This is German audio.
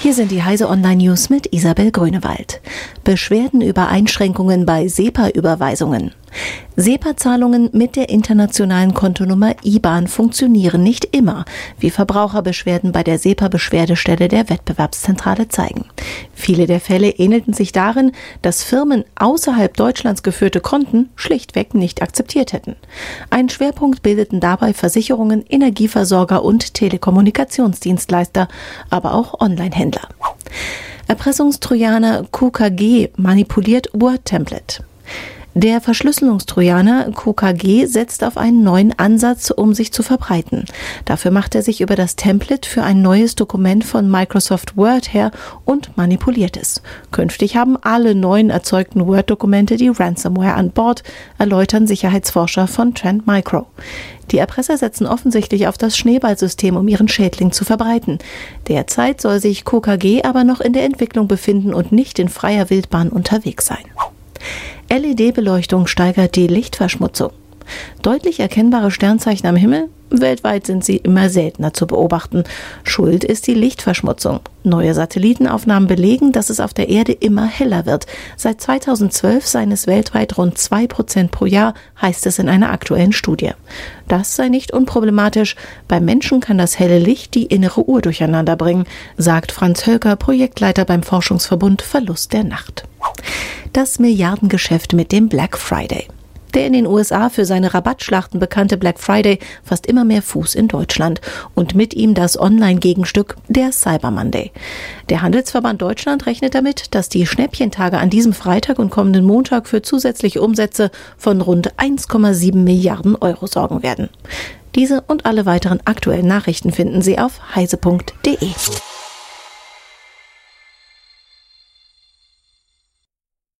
Hier sind die Heise Online News mit Isabel Grünewald. Beschwerden über Einschränkungen bei SEPA-Überweisungen. SEPA-Zahlungen mit der internationalen Kontonummer IBAN funktionieren nicht immer, wie Verbraucherbeschwerden bei der SEPA-Beschwerdestelle der Wettbewerbszentrale zeigen. Viele der Fälle ähnelten sich darin, dass Firmen außerhalb Deutschlands geführte Konten schlichtweg nicht akzeptiert hätten. Ein Schwerpunkt bildeten dabei Versicherungen, Energieversorger und Telekommunikationsdienstleister, aber auch Onlinehändler. Erpressungstrojaner QKG manipuliert Word-Template. Der Verschlüsselungstrojaner QKG setzt auf einen neuen Ansatz, um sich zu verbreiten. Dafür macht er sich über das Template für ein neues Dokument von Microsoft Word her und manipuliert es. Künftig haben alle neuen erzeugten Word-Dokumente die Ransomware an Bord, erläutern Sicherheitsforscher von Trend Micro. Die Erpresser setzen offensichtlich auf das Schneeballsystem, um ihren Schädling zu verbreiten. Derzeit soll sich QKG aber noch in der Entwicklung befinden und nicht in freier Wildbahn unterwegs sein. LED-Beleuchtung steigert die Lichtverschmutzung. Deutlich erkennbare Sternzeichen am Himmel? Weltweit sind sie immer seltener zu beobachten. Schuld ist die Lichtverschmutzung. Neue Satellitenaufnahmen belegen, dass es auf der Erde immer heller wird. Seit 2012 seien es weltweit rund zwei Prozent pro Jahr, heißt es in einer aktuellen Studie. Das sei nicht unproblematisch. Beim Menschen kann das helle Licht die innere Uhr durcheinander bringen, sagt Franz Hölker, Projektleiter beim Forschungsverbund Verlust der Nacht das Milliardengeschäft mit dem Black Friday. Der in den USA für seine Rabattschlachten bekannte Black Friday fasst immer mehr Fuß in Deutschland und mit ihm das Online-Gegenstück der Cyber Monday. Der Handelsverband Deutschland rechnet damit, dass die Schnäppchentage an diesem Freitag und kommenden Montag für zusätzliche Umsätze von rund 1,7 Milliarden Euro sorgen werden. Diese und alle weiteren aktuellen Nachrichten finden Sie auf heise.de.